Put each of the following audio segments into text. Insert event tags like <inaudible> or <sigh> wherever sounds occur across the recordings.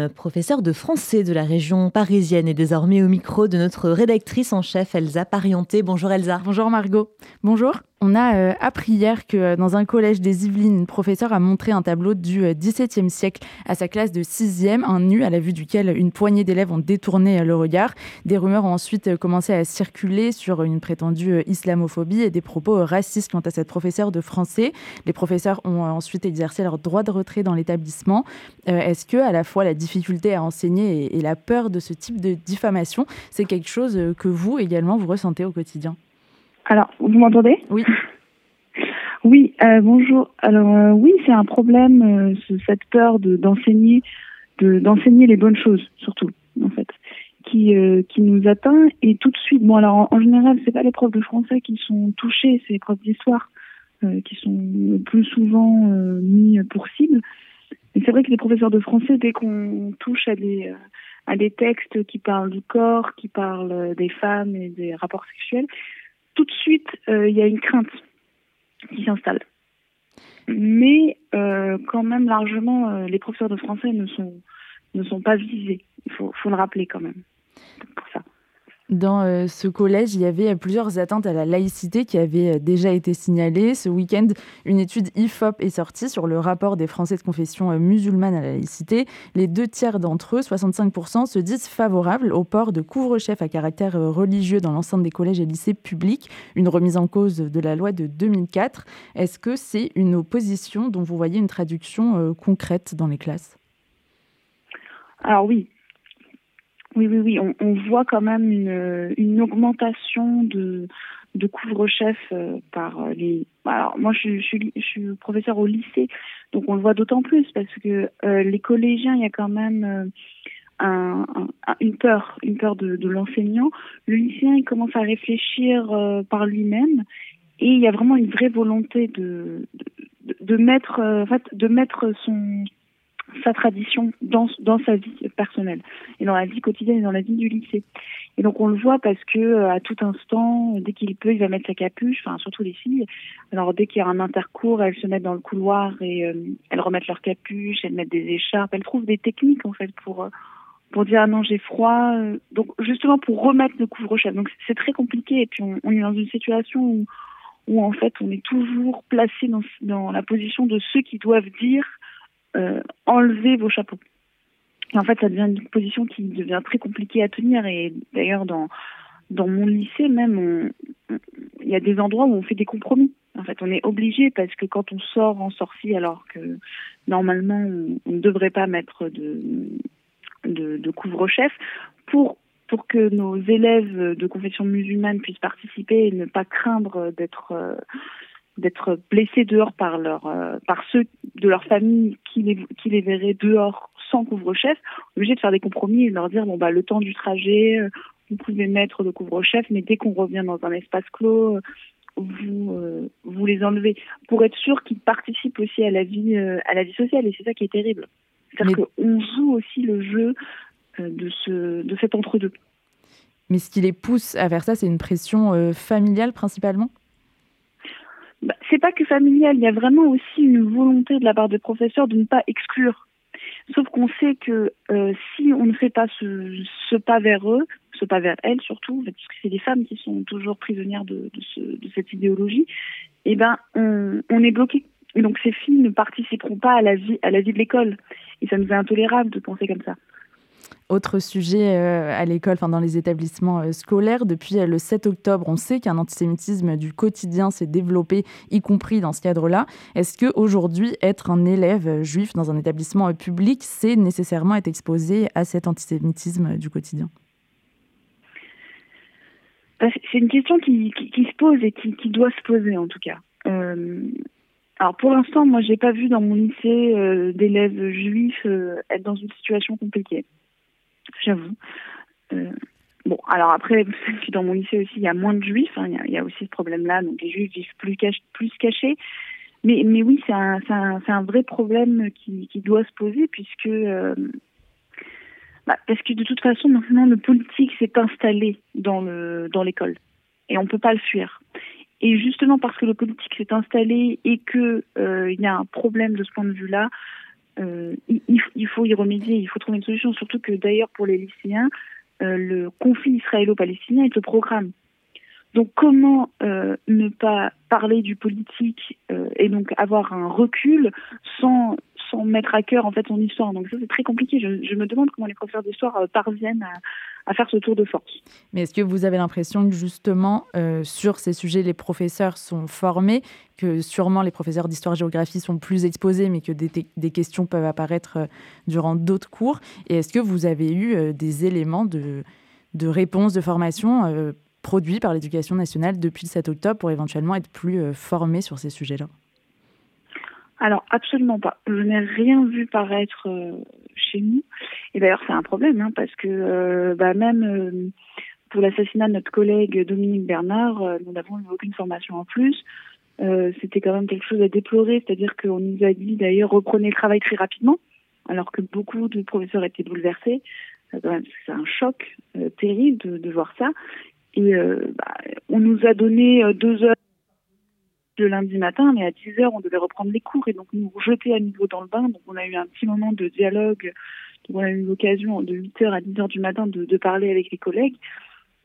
Musulmane, professeure de français de la région parisienne, est désormais au micro de notre rédactrice en chef Elsa Parienté. Bonjour Elsa. Bonjour Margot. Bonjour. On a euh, appris hier que euh, dans un collège des Yvelines, une professeure a montré un tableau du XVIIe euh, siècle à sa classe de 6e, un nu à la vue duquel une poignée d'élèves ont détourné le regard. Des rumeurs ont ensuite commencé à circuler sur une prétendue islamophobie et des propos racistes quant à cette professeure de français. Les professeurs ont ensuite exercé leur droit de retrait dans l'établissement. Est-ce que à la fois la difficulté à enseigner et la peur de ce type de diffamation, c'est quelque chose que vous également vous ressentez au quotidien? Alors, vous m'entendez Oui. <laughs> Oui, euh, bonjour. Alors euh, oui, c'est un problème, euh, cette peur de d'enseigner, de d'enseigner les bonnes choses, surtout en fait, qui qui nous atteint et tout de suite. Bon alors en, général, c'est pas les profs de français qui sont touchés, c'est les profs d'histoire qui sont le plus souvent mis pour cible. Mais c'est vrai que les professeurs de français, dès qu'on touche à des à des textes qui parlent du corps, qui parlent des femmes et des rapports sexuels, tout de suite, euh, il y a une crainte qui s'installe. Mais euh, quand même, largement, euh, les professeurs de français ne sont, ne sont pas visés. Il faut, faut le rappeler quand même. Pour ça. Dans euh, ce collège, il y avait plusieurs atteintes à la laïcité qui avaient euh, déjà été signalées. Ce week-end, une étude IFOP est sortie sur le rapport des Français de confession euh, musulmane à la laïcité. Les deux tiers d'entre eux, 65%, se disent favorables au port de couvre-chef à caractère religieux dans l'enceinte des collèges et lycées publics, une remise en cause de la loi de 2004. Est-ce que c'est une opposition dont vous voyez une traduction concrète dans les classes? Alors oui, oui, oui, oui. On, voit quand même une, augmentation de, couvre-chef euh, par les. Alors moi, je, suis, professeur au lycée, donc on le voit d'autant plus parce que euh, les collégiens, il y a quand même euh, un, un, une peur, une peur de, l'enseignant. Le lycéen, il commence à réfléchir par lui-même et il y a vraiment une vraie volonté de, de mettre, en fait, de mettre son sa tradition dans, dans sa vie personnelle et dans la vie quotidienne et dans la vie du lycée. Et donc on le voit parce que euh, à tout instant, dès qu'il peut, il va mettre sa capuche, enfin surtout les filles. Alors dès qu'il y a un intercours, elles se mettent dans le couloir et euh, elles remettent leur capuche, elles mettent des écharpes, elles trouvent des techniques en fait pour euh, pour dire ah non j'ai froid. Donc justement pour remettre le couvre-chef. Donc c'est très compliqué et puis on, on, est dans une situation où où en fait on est toujours placé dans, dans la position de ceux qui doivent dire enlever vos chapeaux. En fait, ça devient une position qui devient très compliquée à tenir. Et d'ailleurs, dans mon lycée même, il y a des endroits où on fait des compromis. En fait, on est obligé parce que quand on sort en sortie, alors que normalement on, ne devrait pas mettre de couvre-chef, pour pour que nos élèves de confession musulmane puissent participer et ne pas craindre d'être euh, d'être blessés dehors par leur euh, par ceux de leur famille qui les qui les verraient dehors sans couvre-chef, obligé de faire des compromis et de leur dire bon bah le temps du trajet, euh, vous pouvez mettre le couvre-chef, mais dès qu'on revient dans un espace clos, euh, vous vous les enlevez pour être sûr qu'ils participent aussi à la vie à la vie sociale et c'est ça qui est terrible. C'est-à-dire qu'on joue aussi le jeu de ce de cet entre-deux. Mais ce qui les pousse à faire ça, c'est une pression familiale principalement? Bah, c'est pas que familial, il y a vraiment aussi une volonté de la part des professeurs de ne pas exclure. Sauf qu'on sait que euh, si on ne fait pas ce, pas vers eux, ce pas vers elles surtout, parce que c'est des femmes qui sont toujours prisonnières de cette idéologie, eh ben on, on est bloqué. Et donc ces filles ne participeront pas à la vie à la vie de l'école. Et ça nous est intolérable de penser comme ça. Autre sujet euh, à l'école, enfin dans les établissements euh, scolaires, depuis euh, le 7 octobre, on sait qu'un antisémitisme du quotidien s'est développé, y compris dans ce cadre-là. Est-ce que aujourd'hui, être un élève juif dans un établissement public, c'est nécessairement être exposé à cet antisémitisme du quotidien? Bah, C'est une question qui, se pose et qui, qui, doit se poser en tout cas. alors pour l'instant, moi, j'ai pas vu dans mon lycée d'élèves juifs être dans une situation compliquée j'avoue. Euh, bon, alors après, <laughs> dans mon lycée aussi, il y a moins de juifs, hein, il, y a, aussi ce problème-là, donc les juifs vivent plus, cachés. Mais, oui, c'est un, vrai problème qui, doit se poser, puisque. Euh, bah, parce que de toute façon, maintenant, le politique s'est installé dans le dans l'école. Et on ne peut pas le fuir. Et justement parce que le politique s'est installé et que euh, y a un problème de ce point de vue-là, il, faut y remédier, il faut trouver une solution, surtout que d'ailleurs pour les lycéens, le conflit israélo-palestinien est au programme. Donc comment ne pas parler du politique et donc avoir un recul sans sans mettre à cœur en fait son histoire. Donc ça c'est très compliqué. Je, me demande comment les professeurs d'histoire euh, parviennent à, faire ce tour de force. Mais est-ce que vous avez l'impression que justement euh, sur ces sujets les professeurs sont formés, que sûrement les professeurs d'histoire-géographie sont plus exposés, mais que des, questions peuvent apparaître euh, durant d'autres cours? Et est-ce que vous avez eu des éléments de, de réponse, de formation produits par l'éducation nationale depuis le 7 octobre pour éventuellement être plus formés sur ces sujets-là? Alors absolument pas. Je n'ai rien vu paraître euh, chez nous. Et d'ailleurs c'est un problème hein, parce que euh, bah, même euh, pour l'assassinat de notre collègue Dominique Bernard, nous n'avons eu aucune formation en plus. C'était quand même quelque chose à déplorer, c'est-à-dire qu'on nous a dit d'ailleurs reprenez le travail très rapidement, alors que beaucoup de professeurs étaient bouleversés. C'est un choc terrible de, de, voir ça. Et bah, on nous a donné deux heures le lundi matin, mais à 10 heures, on devait reprendre les cours et donc nous jeter à nouveau dans le bain. Donc on a eu un petit moment de dialogue. On a eu l'occasion de 8 heures à 10 heures du matin de, parler avec les collègues.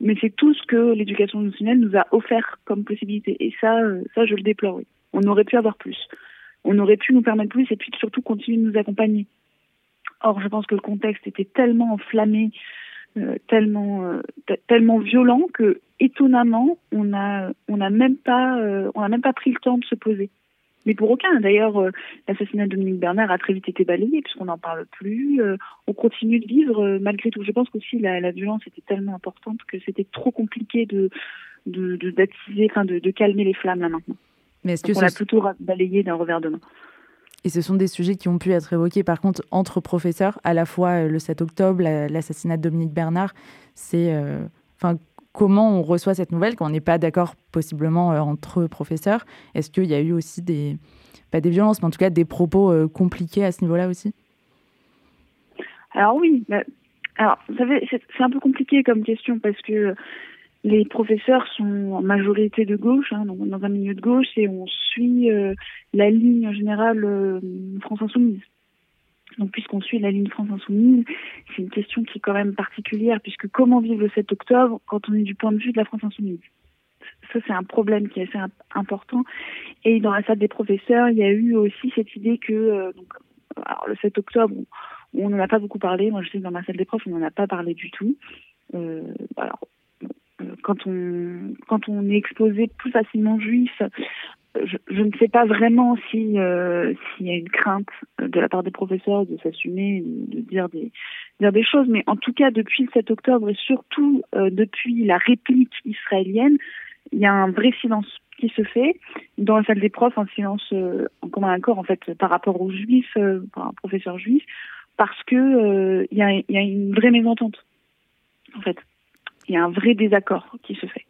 Mais c'est tout ce que l'éducation nationale nous a offert comme possibilité. Et ça, euh, ça, je le déplore. On aurait pu avoir plus. On aurait pu nous permettre plus et puis surtout continuer de nous accompagner. Or, je pense que le contexte était tellement enflammé euh, tellement euh, tellement violent que étonnamment on a on n'a même pas euh, on a même pas pris le temps de se poser mais pour aucun. D'ailleurs, l'assassinat de Dominique Bernard a très vite été balayé puisqu'on n'en parle plus. on continue de vivre malgré tout. Je pense qu'aussi la, la violence était tellement importante que c'était trop compliqué de de d'attiser, enfin de, de, calmer les flammes là maintenant. Mais est-ce que on l'a plutôt balayé d'un revers de main. Et ce sont des sujets qui ont pu être évoqués, par contre, entre professeurs, à la fois euh, le 7 octobre, l'assassinat de Dominique Bernard. C'est euh, enfin comment on reçoit cette nouvelle quand on n'est pas d'accord, possiblement, euh, entre professeurs? Est-ce qu'il y a eu aussi des, pas des violences, mais en tout cas des propos compliqués à ce niveau-là aussi? Alors oui, alors vous savez, c'est un peu compliqué comme question parce que les professeurs sont en majorité de gauche, hein, donc dans un milieu de gauche, et on suit euh, la ligne générale euh, France Insoumise. Donc puisqu'on suit la ligne France Insoumise, c'est une question qui est quand même particulière, puisque comment vivre le 7 octobre quand on est du point de vue de la France Insoumise? Ça, c'est un problème qui est assez important. Et dans la salle des professeurs, il y a eu aussi cette idée que, euh, donc, alors, le 7 octobre, on n'en a pas beaucoup parlé. Moi, je sais que dans ma salle des profs, on n'en a pas parlé du tout. Alors, quand on quand on est exposé plus facilement juif, je, je ne sais pas vraiment si euh, s'il y a une crainte de la part des professeurs de s'assumer, de dire des dire des choses, mais en tout cas depuis le 7 octobre et surtout euh, depuis la réplique israélienne, il y a un vrai silence qui se fait dans la salle des profs, un silence euh, en commun accord en fait par rapport aux juifs, par un professeur juif, parce que il y a, y a une vraie mésentente en fait il y a un vrai désaccord qui se fait.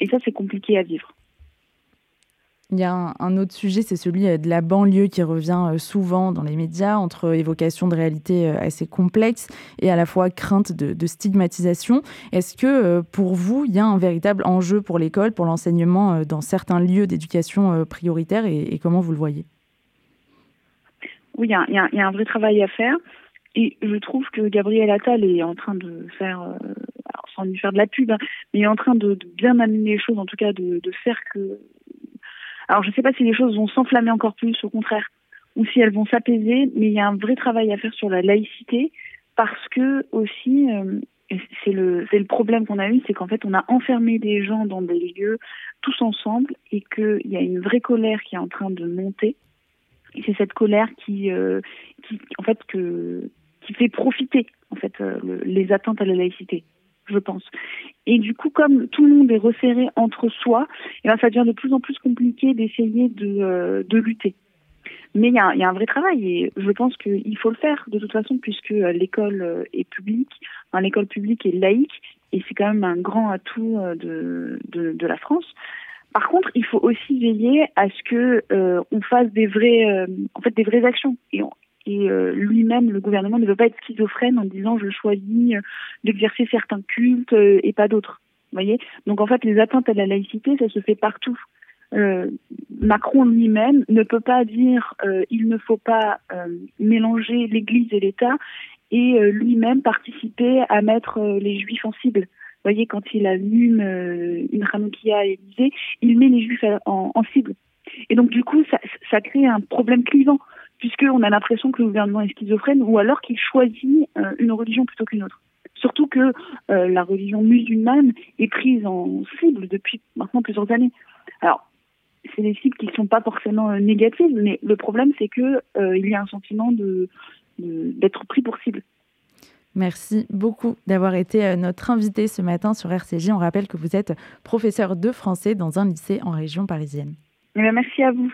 Et ça, c'est compliqué à vivre. Il y a un, autre sujet, c'est celui euh, de la banlieue qui revient euh, souvent dans les médias, entre évocation de réalités euh, assez complexes et à la fois crainte de, stigmatisation. Est-ce que pour vous, il y a un véritable enjeu pour l'école, pour l'enseignement dans certains lieux d'éducation prioritaires et, comment vous le voyez? Oui, il y, a, un vrai travail à faire. Et je trouve que Gabriel Attal est en train de faire sans lui faire de la pub, hein, mais est en train de, bien amener les choses, en tout cas de, faire que. Alors je ne sais pas si les choses vont s'enflammer encore plus, au contraire, ou si elles vont s'apaiser, mais il y a un vrai travail à faire sur la laïcité parce que aussi. Euh, c'est le problème qu'on a eu, c'est qu'en fait on a enfermé des gens dans des lieux tous ensemble et qu'il y a une vraie colère qui est en train de monter. C'est cette colère qui, euh, qui en fait que qui fait profiter en fait euh, les attentes à la laïcité je pense. Et du coup, comme tout le monde est resserré entre soi, eh ben, ça devient de plus en plus compliqué d'essayer de, euh, de lutter. Mais il y, a, un vrai travail et je pense qu'il faut le faire de toute façon puisque euh, l'école est publique, enfin, l'école publique est laïque et c'est quand même un grand atout de, de, la France. Par contre, il faut aussi veiller à ce que on fasse des vraies, en fait, des vraies actions. Et euh, lui-même, le gouvernement ne veut pas être schizophrène en disant je choisis euh, d'exercer certains cultes euh, et pas d'autres. voyez? Donc en fait, les atteintes à la laïcité, ça se fait partout. Macron lui-même ne peut pas dire il ne faut pas mélanger l'Église et l'État et lui-même participer à mettre les Juifs en cible. Vous voyez, quand il allume une Hanoukia à l'Élysée, il met les Juifs en, en cible. Et donc, du coup, ça crée un problème clivant, puisqu'on a l'impression que le gouvernement est schizophrène, ou alors qu'il choisit euh, une religion plutôt qu'une autre. Surtout que euh, la religion musulmane est prise en cible depuis maintenant plusieurs années. Alors, c'est des cibles qui ne sont pas forcément euh, négatives, mais le problème, c'est que il y a un sentiment de d'être pris pour cible. Merci beaucoup d'avoir été notre invité ce matin sur RCJ. On rappelle que vous êtes professeur de français dans un lycée en région parisienne. Eh merci à vous.